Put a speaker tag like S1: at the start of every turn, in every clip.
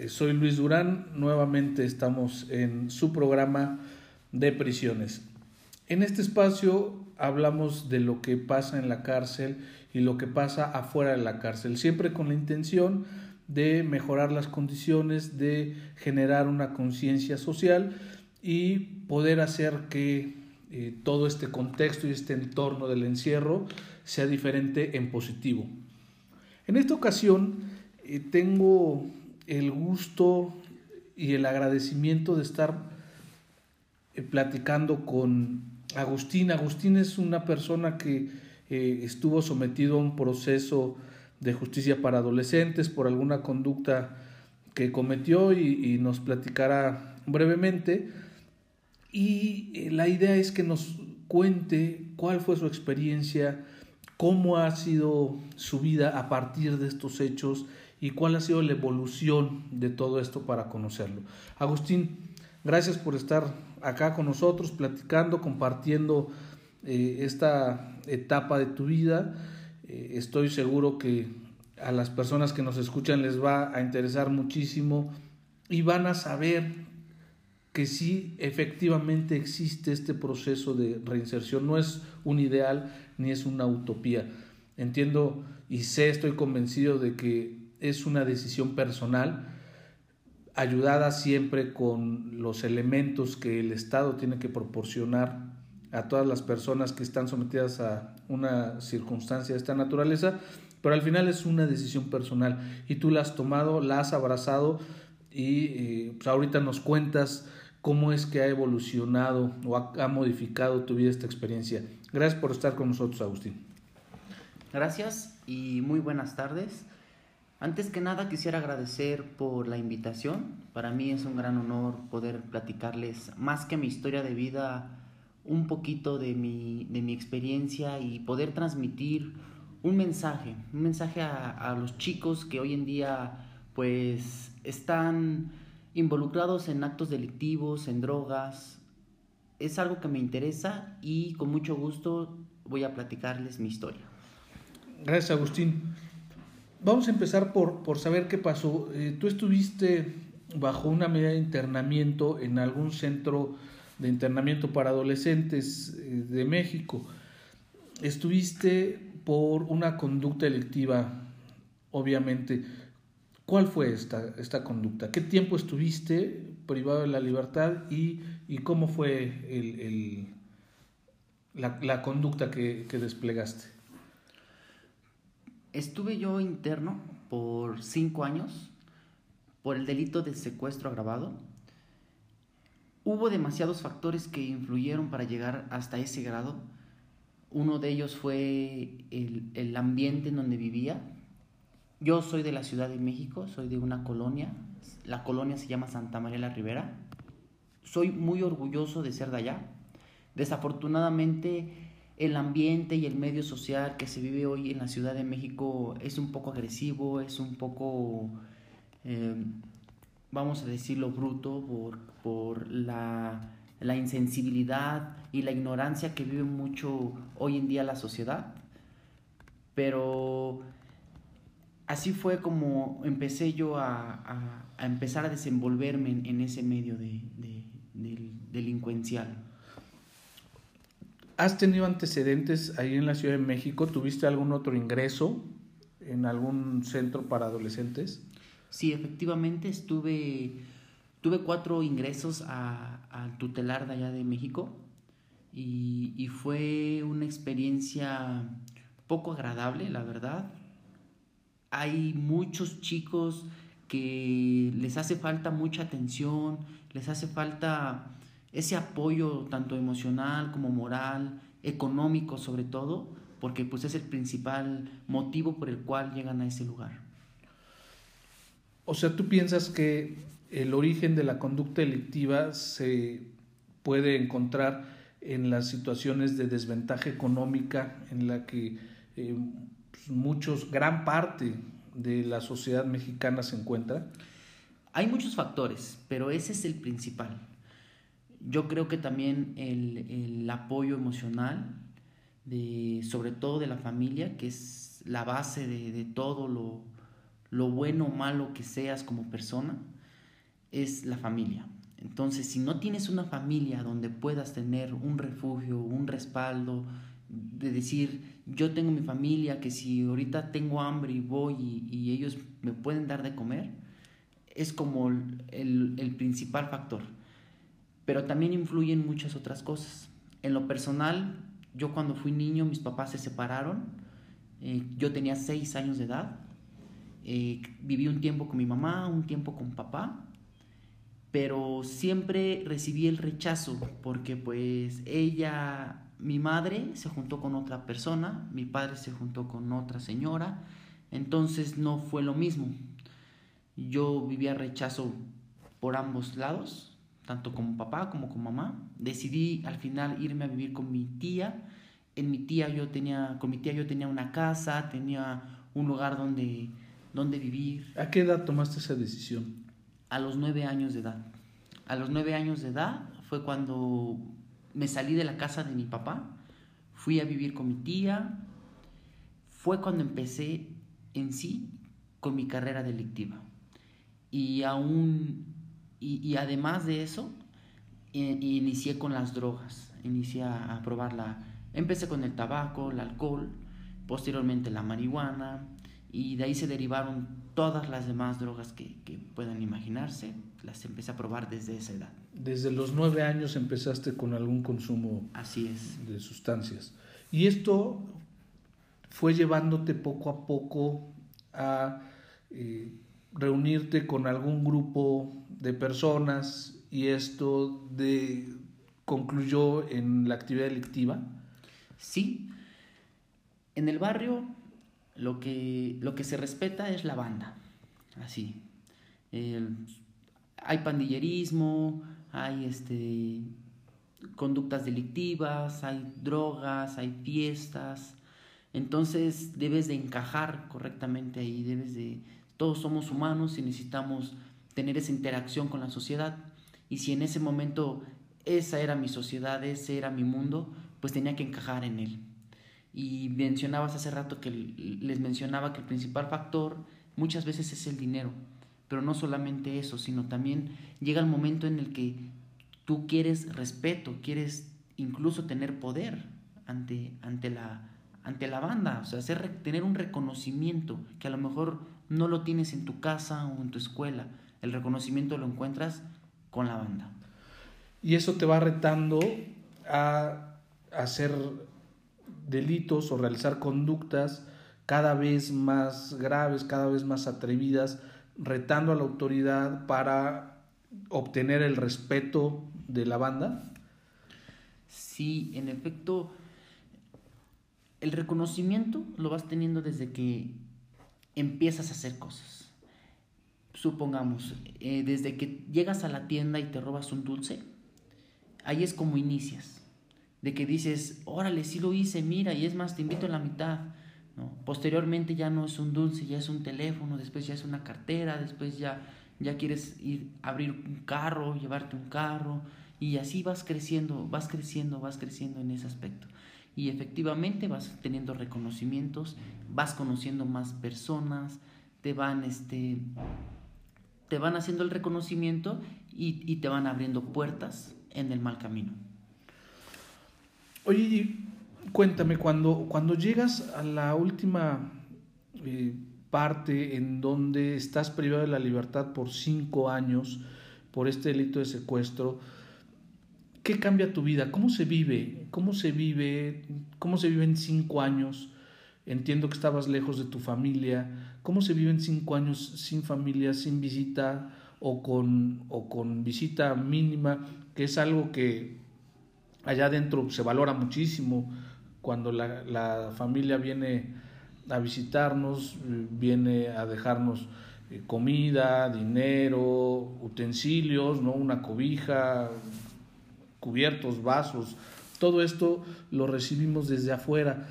S1: Eh, soy Luis Durán. Nuevamente estamos en su programa de prisiones. En este espacio hablamos de lo que pasa en la cárcel y lo que pasa afuera de la cárcel, siempre con la intención de mejorar las condiciones, de generar una conciencia social y poder hacer que eh, todo este contexto y este entorno del encierro sea diferente en positivo. En esta ocasión eh, tengo el gusto y el agradecimiento de estar eh, platicando con Agustín. Agustín es una persona que eh, estuvo sometido a un proceso de justicia para adolescentes por alguna conducta que cometió y, y nos platicará brevemente. Y la idea es que nos cuente cuál fue su experiencia, cómo ha sido su vida a partir de estos hechos y cuál ha sido la evolución de todo esto para conocerlo. Agustín, gracias por estar acá con nosotros, platicando, compartiendo eh, esta etapa de tu vida. Eh, estoy seguro que a las personas que nos escuchan les va a interesar muchísimo y van a saber que sí efectivamente existe este proceso de reinserción. No es un ideal ni es una utopía. Entiendo y sé, estoy convencido de que es una decisión personal, ayudada siempre con los elementos que el Estado tiene que proporcionar a todas las personas que están sometidas a una circunstancia de esta naturaleza, pero al final es una decisión personal y tú la has tomado, la has abrazado y eh, pues ahorita nos cuentas cómo es que ha evolucionado o ha modificado tu vida esta experiencia. Gracias por estar con nosotros, Agustín.
S2: Gracias y muy buenas tardes. Antes que nada quisiera agradecer por la invitación. Para mí es un gran honor poder platicarles más que mi historia de vida, un poquito de mi, de mi experiencia y poder transmitir un mensaje, un mensaje a, a los chicos que hoy en día pues están involucrados en actos delictivos, en drogas. Es algo que me interesa y con mucho gusto voy a platicarles mi historia.
S1: Gracias Agustín. Vamos a empezar por, por saber qué pasó. Eh, tú estuviste bajo una medida de internamiento en algún centro de internamiento para adolescentes eh, de México. Estuviste por una conducta delictiva, obviamente. ¿Cuál fue esta, esta conducta? ¿Qué tiempo estuviste privado de la libertad y, y cómo fue el, el, la, la, conducta que, que desplegaste?
S2: Estuve yo interno por cinco años por el delito de secuestro agravado. Hubo demasiados factores que influyeron para llegar hasta ese grado. Uno de ellos fue el, el ambiente en donde vivía. Yo soy de la Ciudad de México, soy de una colonia. La colonia se llama Santa María la Ribera. Soy muy orgulloso de ser de allá. Desafortunadamente, el ambiente y el medio social que se vive hoy en la Ciudad de México es un poco agresivo, es un poco, eh, vamos a decirlo, bruto por, por la, la, insensibilidad y la ignorancia que vive mucho hoy en día la sociedad. Pero así fue como empecé yo a, a, empezar a desenvolverme en, ese medio de, de, de delincuencial.
S1: ¿Has tenido antecedentes ahí en la Ciudad de México? ¿Tuviste algún otro ingreso en algún centro para adolescentes?
S2: Sí, efectivamente estuve, tuve cuatro ingresos al tutelar de allá de México y, y fue una experiencia poco agradable, la verdad. Hay muchos chicos que les hace falta mucha atención, les hace falta ese apoyo tanto emocional como moral, económico sobre todo, porque pues es el principal motivo por el cual llegan a ese lugar.
S1: O sea, tú piensas que el origen de la conducta delictiva se puede encontrar en las situaciones de desventaja económica en la que eh, pues, muchos, gran parte de la sociedad mexicana se encuentra?
S2: Hay muchos factores, pero ese es el principal. Yo creo que también el, apoyo emocional, de, sobre todo de la familia, que es la base de, todo lo, lo bueno o malo que seas como persona, es la familia. Entonces, si no tienes una familia donde puedas tener un refugio, un respaldo, de decir, yo tengo mi familia, que si ahorita tengo hambre y voy y, ellos me pueden dar de comer, es como el, principal factor. Pero también influyen muchas otras cosas. En lo personal, yo cuando fui niño, mis papás se separaron. Eh, yo tenía seis años de edad. Eh, viví un tiempo con mi mamá, un tiempo con papá pero siempre recibí el rechazo porque pues ella, mi madre se juntó con otra persona, mi padre se juntó con otra señora, entonces no fue lo mismo. Yo vivía rechazo por ambos lados, tanto como papá como con mamá. Decidí al final irme a vivir con mi tía. En mi tía yo tenía, con mi tía yo tenía una casa, tenía un lugar donde, donde vivir.
S1: ¿A qué edad tomaste esa decisión?
S2: a los nueve años de edad. A los nueve años de edad fue cuando me salí de la casa de mi papá, fui a vivir con mi tía, fue cuando empecé en sí con mi carrera delictiva. Y aún, y, además de eso, inicié con las drogas, inicié a, a probarla. Empecé con el tabaco, el alcohol, posteriormente la marihuana, y de ahí se derivaron todas las demás drogas que, que, puedan imaginarse, las empecé a probar desde esa edad.
S1: Desde los nueve años empezaste con algún consumo
S2: Así es.
S1: de sustancias. Y esto fue llevándote poco a poco a eh, reunirte con algún grupo de personas y esto de, concluyó en la actividad delictiva.
S2: Sí. En el barrio lo que, lo que se respeta es la banda, así. hay pandillerismo, hay este, conductas delictivas, hay drogas, hay fiestas. Entonces debes de encajar correctamente ahí, debes de... Todos somos humanos y necesitamos tener esa interacción con la sociedad. Y si en ese momento esa era mi sociedad, ese era mi mundo, pues tenía que encajar en él. Y mencionabas hace rato que les mencionaba que el principal factor muchas veces es el dinero, pero no solamente eso, sino también llega el momento en el que tú quieres respeto, quieres incluso tener poder ante, ante, la, ante la banda, o sea, hacer, tener un reconocimiento que a lo mejor no lo tienes en tu casa o en tu escuela, el reconocimiento lo encuentras con la banda.
S1: Y eso te va retando a hacer delitos o realizar conductas cada vez más graves, cada vez más atrevidas, retando a la autoridad para obtener el respeto de la banda?
S2: Sí, en efecto, el reconocimiento lo vas teniendo desde que empiezas a hacer cosas. Supongamos, eh, desde que llegas a la tienda y te robas un dulce, ahí es como inicias de que dices, órale, sí lo hice, mira, y es más, te invito a la mitad. Posteriormente ya no es un dulce, ya es un teléfono, después ya es una cartera, después ya, ya quieres ir a abrir un carro, llevarte un carro, y así vas creciendo, vas creciendo, vas creciendo en ese aspecto. Y efectivamente vas teniendo reconocimientos, vas conociendo más personas, te van, este, te van haciendo el reconocimiento y, te van abriendo puertas en el mal camino.
S1: Oye, cuéntame, cuando, cuando llegas a la última eh, parte en donde estás privado de la libertad por cinco años por este delito de secuestro, ¿qué cambia tu vida? ¿Cómo se vive? ¿Cómo se vive? ¿Cómo se vive en cinco años? Entiendo que estabas lejos de tu familia. ¿Cómo se vive en cinco años sin familia, sin visita o con, o con visita mínima? Que es algo que allá adentro se valora muchísimo cuando la, familia viene a visitarnos, viene a dejarnos eh, comida, dinero, utensilios, ¿no? una cobija, cubiertos, vasos, todo esto lo recibimos desde afuera.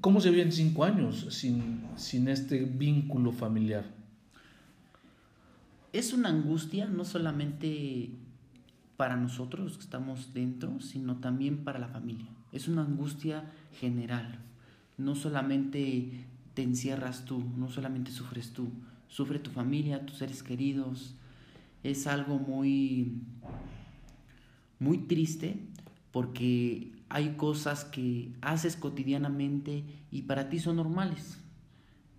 S1: ¿Cómo se viven cinco años sin, sin este vínculo familiar?
S2: Es una angustia no solamente para nosotros que estamos dentro, sino también para la familia. Es una angustia general. No solamente te encierras tú, no solamente sufres tú, sufre tu familia, tus seres queridos. Es algo muy muy triste porque hay cosas que haces cotidianamente y para ti son normales.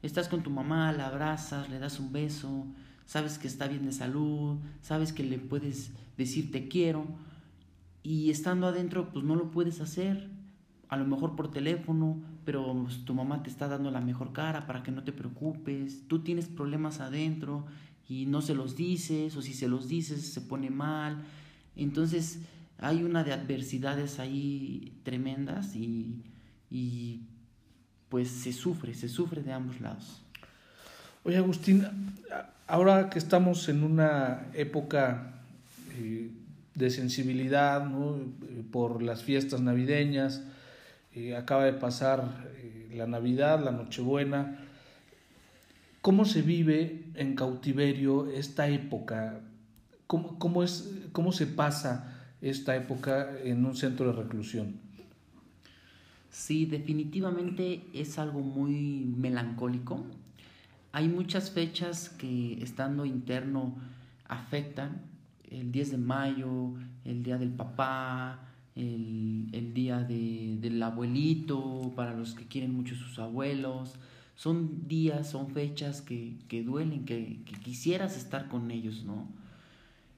S2: Estás con tu mamá, la abrazas, le das un beso, sabes que está bien de salud, sabes que le puedes decir te quiero y estando adentro pues no lo puedes hacer, a lo mejor por teléfono, pero tu mamá te está dando la mejor cara para que no te preocupes, tú tienes problemas adentro y no se los dices o si se los dices se pone mal, entonces hay una de adversidades ahí tremendas y, y pues se sufre, se sufre de ambos lados.
S1: Oye Agustín, ahora que estamos en una época eh, de sensibilidad ¿no? por las fiestas navideñas, eh, acaba de pasar eh, la Navidad, la Nochebuena, ¿cómo se vive en cautiverio esta época? ¿Cómo, cómo, es, cómo se pasa esta época en un centro de reclusión?
S2: Sí, definitivamente es algo muy melancólico. Hay muchas fechas que estando interno afectan. El 10 de mayo, el día del papá, el, el día de, del abuelito, para los que quieren mucho sus abuelos. Son días, son fechas que, que duelen, que, que quisieras estar con ellos, ¿no?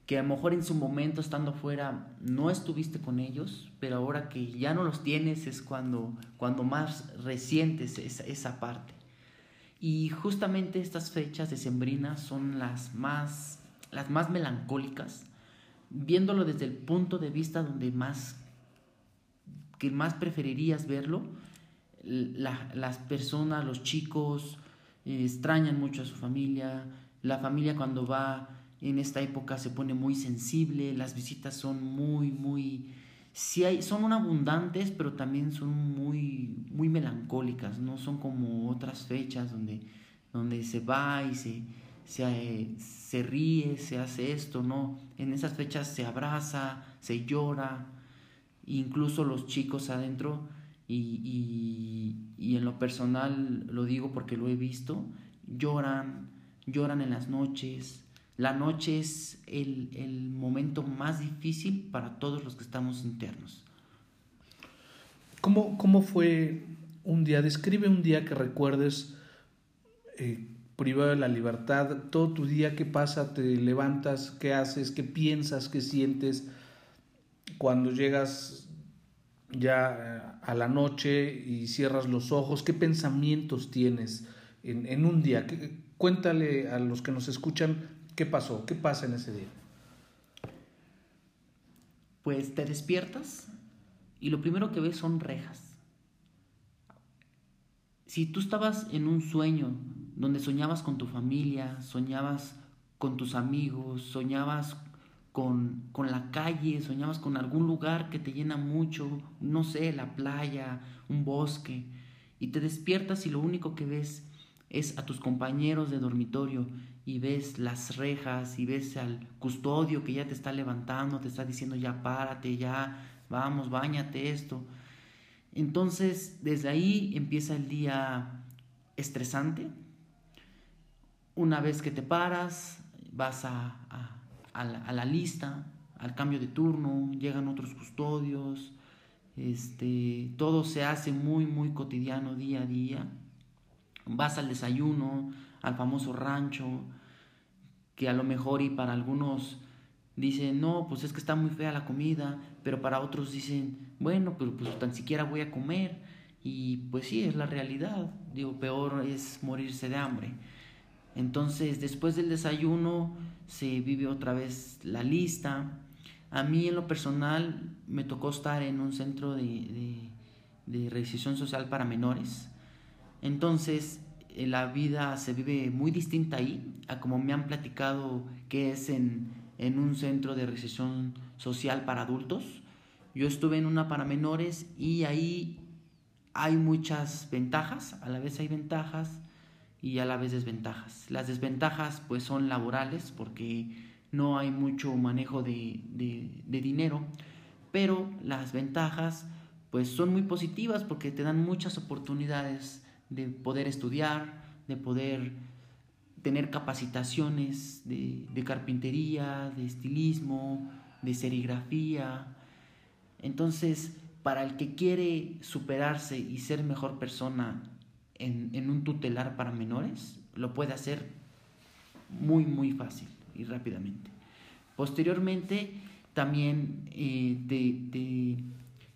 S2: Que a lo mejor en su momento estando fuera no estuviste con ellos, pero ahora que ya no los tienes es cuando, cuando más resientes esa, esa parte. Y justamente estas fechas decembrinas son las más, las más melancólicas, viéndolo desde el punto de vista donde más, que más preferirías verlo, las personas, los chicos, eh, extrañan mucho a su familia, la familia cuando va en esta época se pone muy sensible, las visitas son muy, muy, sí hay, son abundantes, pero también son muy, muy melancólicas, no son como otras fechas donde, donde se va y se, se, se ríe, se hace esto, no, en esas fechas se abraza, se llora, incluso los chicos adentro, y, y, y en lo personal lo digo porque lo he visto, lloran, lloran en las noches, la noche es el, momento más difícil para todos los que estamos internos.
S1: ¿Cómo, cómo fue un día? Describe un día que recuerdes eh, privado de la libertad, todo tu día, qué pasa, te levantas, qué haces, qué piensas, qué sientes cuando llegas ya eh, a la noche y cierras los ojos, qué pensamientos tienes en, en un día. Cuéntale a los que nos escuchan ¿Qué pasó? ¿Qué pasa en ese día?
S2: Pues te despiertas y lo primero que ves son rejas. Si tú estabas en un sueño donde soñabas con tu familia, soñabas con tus amigos, soñabas con, con, la calle, soñabas con algún lugar que te llena mucho, no sé, la playa, un bosque, y te despiertas y lo único que ves es a tus compañeros de dormitorio y ves las rejas y ves al custodio que ya te está levantando, te está diciendo ya párate, ya vamos, bañate esto. Entonces, desde ahí empieza el día estresante. Una vez que te paras, vas a, a, la, la, lista, al cambio de turno, llegan otros custodios, este, todo se hace muy, muy cotidiano día a día. Vas al desayuno, al famoso rancho, que a lo mejor y para algunos dicen, no, pues es que está muy fea la comida, pero para otros dicen, bueno, pero pues tan siquiera voy a comer. Y pues sí, es la realidad. Digo, peor es morirse de hambre. Entonces, después del desayuno se vive otra vez la lista. A mí en lo personal me tocó estar en un centro de, de, de social para menores. Entonces, la vida se vive muy distinta ahí a como me han platicado que es en, en un centro de recesión social para adultos. Yo estuve en una para menores y ahí hay muchas ventajas, a la vez hay ventajas y a la vez desventajas. Las desventajas pues son laborales porque no hay mucho manejo de, de, dinero, pero las ventajas pues son muy positivas porque te dan muchas oportunidades de poder estudiar, de poder tener capacitaciones de, carpintería, de estilismo, de serigrafía. Entonces, para el que quiere superarse y ser mejor persona en, en un tutelar para menores, lo puede hacer muy, muy fácil y rápidamente. Posteriormente, también eh, te,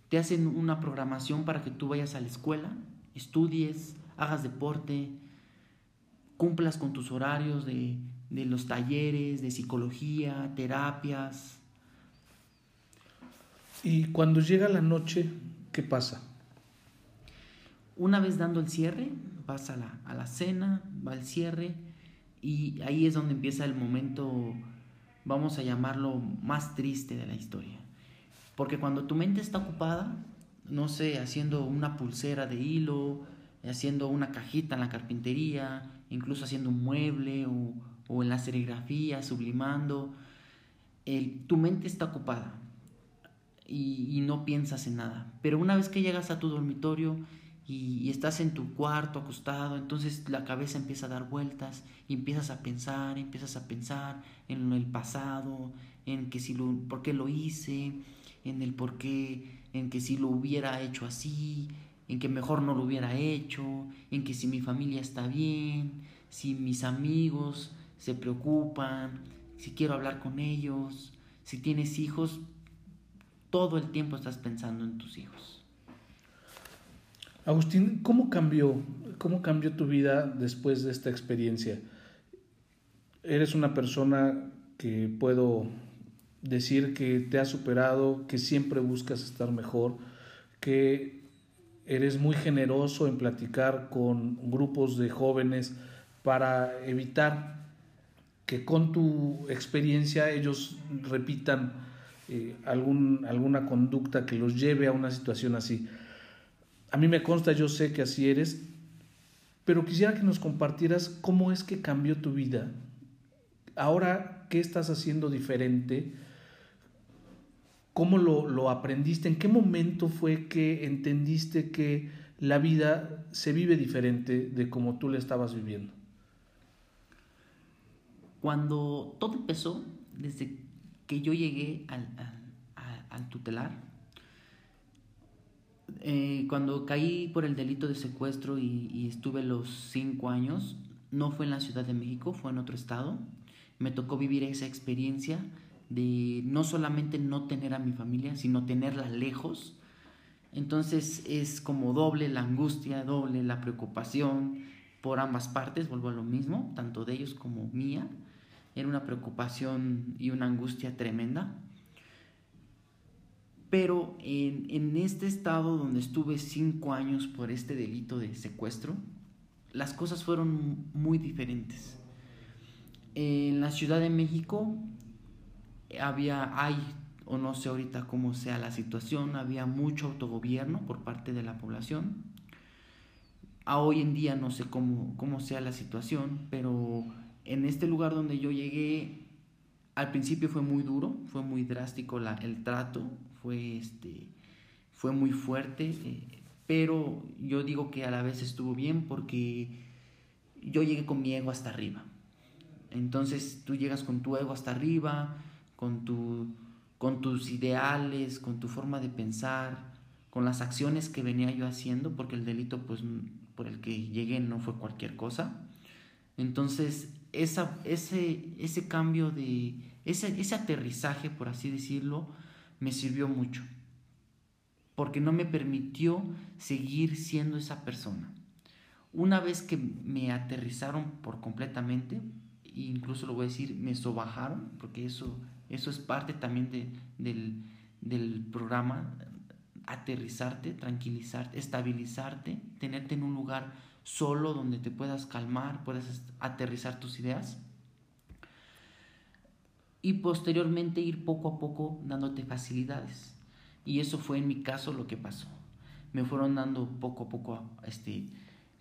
S2: te, hacen una programación para que tú vayas a la escuela, estudies, hagas deporte, cumplas con tus horarios de, de los talleres, de psicología, terapias.
S1: Y cuando llega la noche, ¿qué pasa?
S2: Una vez dando el cierre, vas a la, a la cena, va el cierre y ahí es donde empieza el momento, vamos a llamarlo, más triste de la historia. Porque cuando tu mente está ocupada, no sé, haciendo una pulsera de hilo, haciendo una cajita en la carpintería, incluso haciendo un mueble o, en la serigrafía, sublimando, tu mente está ocupada y, y, no piensas en nada. Pero una vez que llegas a tu dormitorio y, estás en tu cuarto acostado, entonces la cabeza empieza a dar vueltas y empiezas a pensar, empiezas a pensar en el pasado, en que si lo, por qué lo hice, en el por qué, en que si lo hubiera hecho así, en que mejor no lo hubiera hecho, en que si mi familia está bien, si mis amigos se preocupan, si quiero hablar con ellos, si tienes hijos, todo el tiempo estás pensando en tus hijos.
S1: Agustín, ¿cómo cambió, cómo cambió tu vida después de esta experiencia? Eres una persona que puedo decir que te ha superado, que siempre buscas estar mejor, que eres muy generoso en platicar con grupos de jóvenes para evitar que con tu experiencia ellos repitan eh, algún, alguna conducta que los lleve a una situación así. A mí me consta, yo sé que así eres, pero quisiera que nos compartieras cómo es que cambió tu vida. Ahora, ¿qué estás haciendo diferente? ¿Cómo lo, lo aprendiste? ¿En qué momento fue que entendiste que la vida se vive diferente de como tú la estabas viviendo?
S2: Cuando todo empezó, desde que yo llegué al, al, tutelar, eh, cuando caí por el delito de secuestro y, estuve los cinco años, no fue en la Ciudad de México, fue en otro estado. Me tocó vivir esa experiencia de no solamente no tener a mi familia, sino tenerla lejos. Entonces es como doble la angustia, doble la preocupación por ambas partes, vuelvo a lo mismo, tanto de ellos como mía. Era una preocupación y una angustia tremenda. Pero en, este estado donde estuve cinco años por este delito de secuestro, las cosas fueron muy diferentes. En la Ciudad de México había, hay, o no sé ahorita cómo sea la situación, había mucho autogobierno por parte de la población. A hoy en día no sé cómo, cómo sea la situación, pero en este lugar donde yo llegué, al principio fue muy duro, fue muy drástico la, el trato, fue, este, fue muy fuerte, eh, pero yo digo que a la vez estuvo bien porque yo llegué con mi ego hasta arriba. Entonces tú llegas con tu ego hasta arriba, con, tu, con tus ideales, con tu forma de pensar, con las acciones que venía yo haciendo, porque el delito pues, por el que llegué no fue cualquier cosa. Entonces, esa, ese, ese cambio de, ese, ese aterrizaje, por así decirlo, me sirvió mucho, porque no me permitió seguir siendo esa persona. Una vez que me aterrizaron por completamente, incluso lo voy a decir, me sobajaron, porque eso, eso es parte también de, del, del programa, aterrizarte, tranquilizarte, estabilizarte, tenerte en un lugar solo, donde te puedas calmar, puedas aterrizar tus ideas. Y posteriormente ir poco a poco dándote facilidades. Y eso fue en mi caso lo que pasó. Me fueron dando poco a poco este,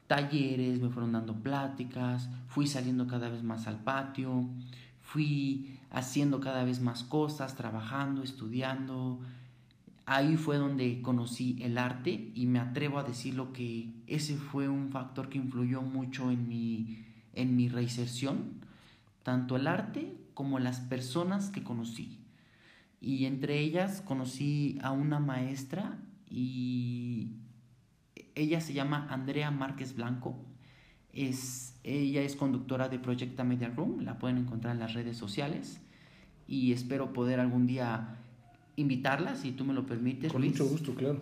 S2: talleres, me fueron dando pláticas, fui saliendo cada vez más al patio, fui haciendo cada vez más cosas, trabajando, estudiando. Ahí fue donde conocí el arte y me atrevo a decirlo que ese fue un factor que influyó mucho en mi, en mi reinserción, tanto el arte como las personas que conocí. Y entre ellas conocí a una maestra y ella se llama Andrea Márquez Blanco. Es, ella es conductora de Projecta Media Room, la pueden encontrar en las redes sociales y espero poder algún día invitarla, si tú me lo permites.
S1: Con mucho gusto, claro.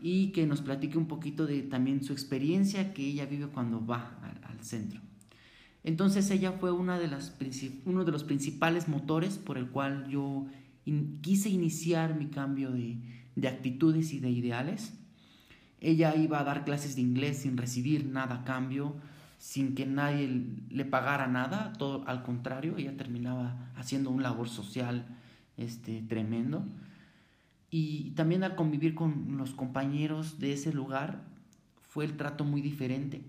S2: Y que nos platique un poquito de también su experiencia que ella vive cuando va al, centro. Entonces ella fue una de las, uno de los principales motores por el cual yo quise iniciar mi cambio de, de actitudes y de ideales. Ella iba a dar clases de inglés sin recibir nada a cambio, sin que nadie le pagara nada, todo al contrario, ella terminaba haciendo un labor social este, tremendo. Y también al convivir con los compañeros de ese lugar, fue el trato muy diferente.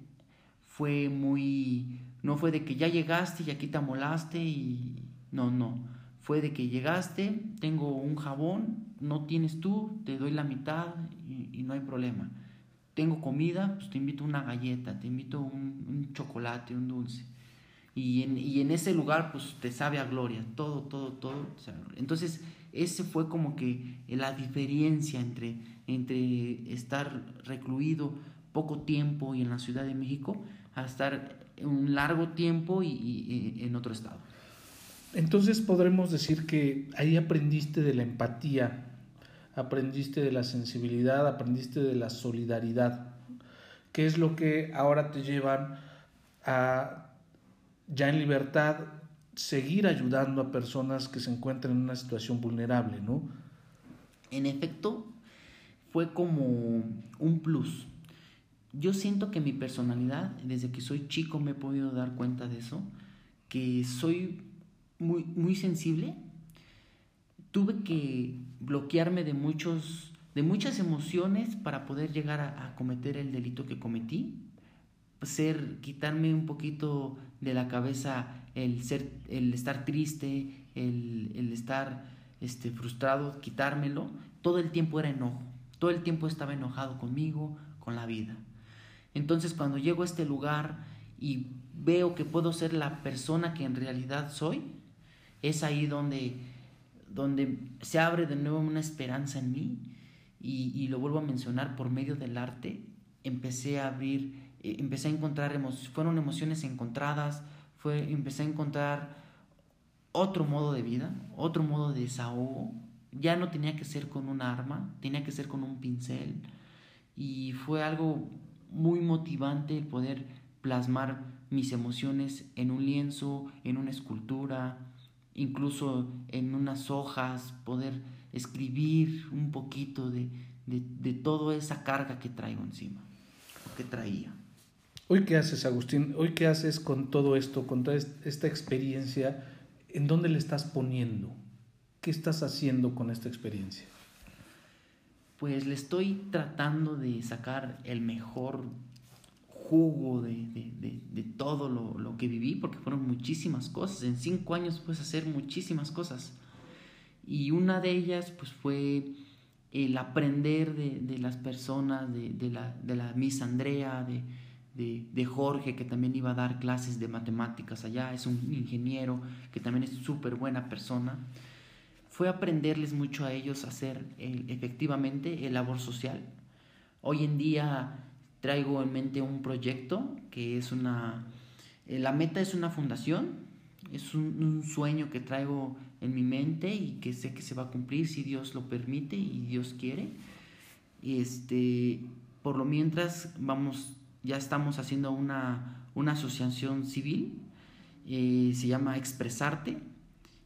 S2: Fue muy... No fue de que ya llegaste y aquí te amolaste y... No, no. Fue de que llegaste, tengo un jabón, no tienes tú, te doy la mitad y, no hay problema. Tengo comida, pues te invito una galleta, te invito un, un chocolate, un dulce. Y en, y en, ese lugar, pues te sabe a gloria, todo, todo, todo. Entonces, ese fue como que la diferencia entre, entre estar recluido poco tiempo y en la Ciudad de México a estar un largo tiempo y, y en otro estado.
S1: Entonces podremos decir que ahí aprendiste de la empatía, aprendiste de la sensibilidad, aprendiste de la solidaridad, que es lo que ahora te llevan a, ya en libertad, seguir ayudando a personas que se encuentran en una situación vulnerable, ¿no?
S2: En efecto, fue como un plus. Yo siento que mi personalidad, desde que soy chico me he podido dar cuenta de eso, que soy muy, muy sensible, tuve que bloquearme de, muchos, de muchas emociones para poder llegar a, cometer el delito que cometí. Ser, quitarme un poquito de la cabeza el, ser, el estar triste, el, el estar este, frustrado, quitármelo. Todo el tiempo era enojo. Todo el tiempo estaba enojado conmigo, con la vida. Entonces cuando llego a este lugar y veo que puedo ser la persona que en realidad soy, es ahí donde, donde se abre de nuevo una esperanza en mí y, lo vuelvo a mencionar por medio del arte, empecé a abrir, eh, empecé a encontrar, fueron emociones encontradas, fue, empecé a encontrar otro modo de vida, otro modo de desahogo, ya no tenía que ser con un arma, tenía que ser con un pincel y fue algo muy motivante poder plasmar mis emociones en un lienzo, en una escultura, incluso en unas hojas, poder escribir un poquito de, de, toda esa carga que traigo encima, que traía.
S1: Hoy qué haces, Agustín? Hoy qué haces con todo esto, con toda esta experiencia? ¿En dónde le estás poniendo? ¿Qué estás haciendo con esta experiencia?
S2: Pues le estoy tratando de sacar el mejor jugo de, de, de, todo lo, lo, que viví, porque fueron muchísimas cosas. En cinco años puedes hacer muchísimas cosas. Y una de ellas pues fue el aprender de, las personas, de, la, de la Miss Andrea, de, Jorge, que también iba a dar clases de matemáticas allá, es un ingeniero que también es súper buena persona. Fue aprenderles mucho a ellos a hacer efectivamente el labor social. Hoy en día traigo en mente un proyecto que es una... Eh, la meta es una fundación, es un, sueño que traigo en mi mente y que sé que se va a cumplir si Dios lo permite y Dios quiere. Este, por lo mientras vamos, ya estamos haciendo una, una asociación civil, eh, se llama Expresarte,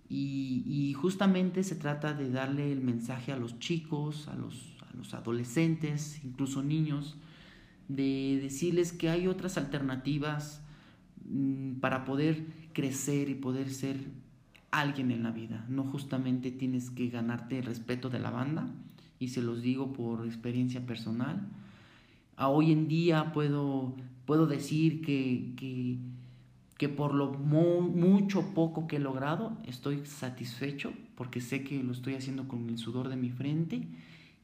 S2: y, y, justamente se trata de darle el mensaje a los chicos, a los, a los adolescentes, incluso niños, de decirles que hay otras alternativas mm, para poder crecer y poder ser alguien en la vida. No justamente tienes que ganarte el respeto de la banda, y se los digo por experiencia personal. A hoy en día puedo, puedo decir que, que, que por lo mucho poco que he logrado, estoy satisfecho porque sé que lo estoy haciendo con el sudor de mi frente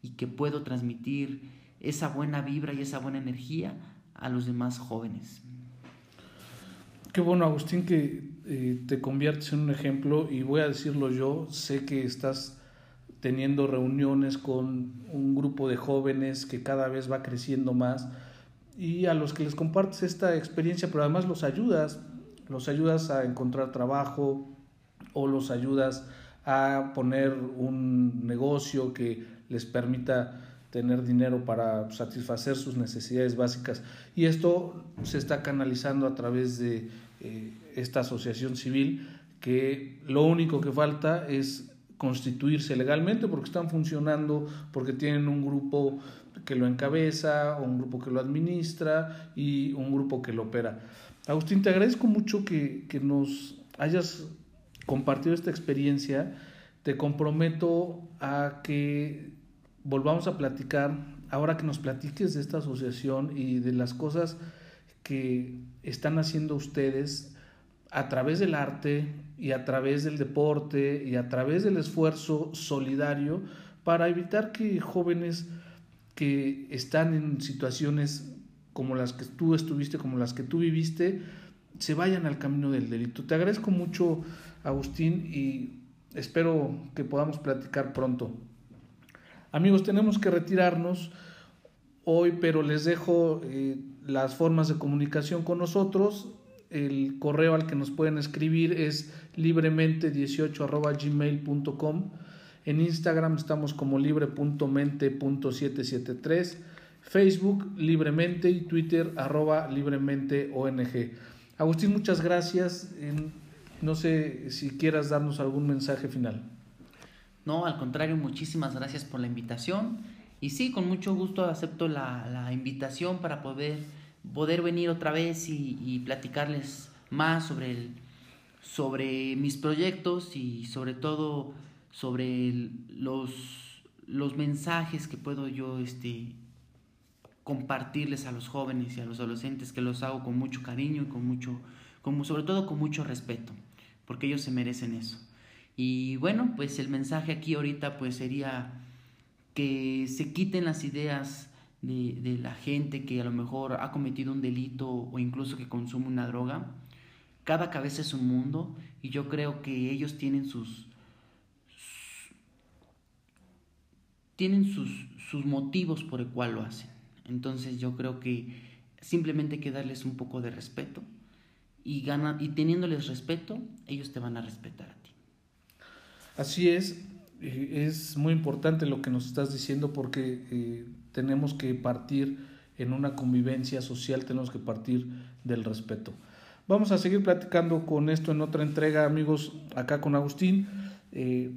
S2: y que puedo transmitir esa buena vibra y esa buena energía a los demás jóvenes.
S1: Qué bueno, Agustín, que eh, te conviertes en un ejemplo y voy a decirlo yo, sé que estás teniendo reuniones con un grupo de jóvenes que cada vez va creciendo más y a los que les compartes esta experiencia, pero además los ayudas, los ayudas a encontrar trabajo o los ayudas a poner un negocio que les permita tener dinero para satisfacer sus necesidades básicas. Y esto se está canalizando a través de eh, esta asociación civil que lo único que falta es constituirse legalmente porque están funcionando, porque tienen un grupo que lo encabeza, un grupo que lo administra y un grupo que lo opera. Agustín, te agradezco mucho que, que nos hayas compartido esta experiencia. Te comprometo a que volvamos a platicar, ahora que nos platiques de esta asociación y de las cosas que están haciendo ustedes a través del arte y a través del deporte y a través del esfuerzo solidario para evitar que jóvenes que están en situaciones como las que tú estuviste, como las que tú viviste, se vayan al camino del delito. Te agradezco mucho, Agustín, y espero que podamos platicar pronto. Amigos, tenemos que retirarnos hoy, pero les dejo eh, las formas de comunicación con nosotros. El correo al que nos pueden escribir es libremente18 En Instagram estamos como libre.mente.773. Facebook libremente y Twitter arroba libremente ONG. Agustín, muchas gracias. No sé si quieras darnos algún mensaje final.
S2: No, al contrario, muchísimas gracias por la invitación. Y sí, con mucho gusto acepto la, invitación para poder, poder venir otra vez y, platicarles más sobre, el, sobre mis proyectos y sobre todo sobre los, los mensajes que puedo yo este, compartirles a los jóvenes y a los adolescentes, que los hago con mucho cariño y con mucho, sobre todo con mucho respeto, porque ellos se merecen eso. Y bueno, pues el mensaje aquí ahorita pues sería que se quiten las ideas de, la gente que a lo mejor ha cometido un delito o incluso que consume una droga. Cada cabeza es un mundo y yo creo que ellos tienen sus, tienen sus, sus motivos por el cual lo hacen. Entonces yo creo que simplemente hay que darles un poco de respeto y, gana, y teniéndoles respeto, ellos te van a respetar.
S1: Así es, eh, es muy importante lo que nos estás diciendo porque eh, tenemos que partir en una convivencia social, tenemos que partir del respeto. Vamos a seguir platicando con esto en otra entrega, amigos, acá con Agustín. Eh,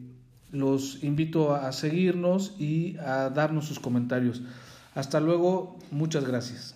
S1: los invito a seguirnos y a darnos sus comentarios. Hasta luego, muchas gracias.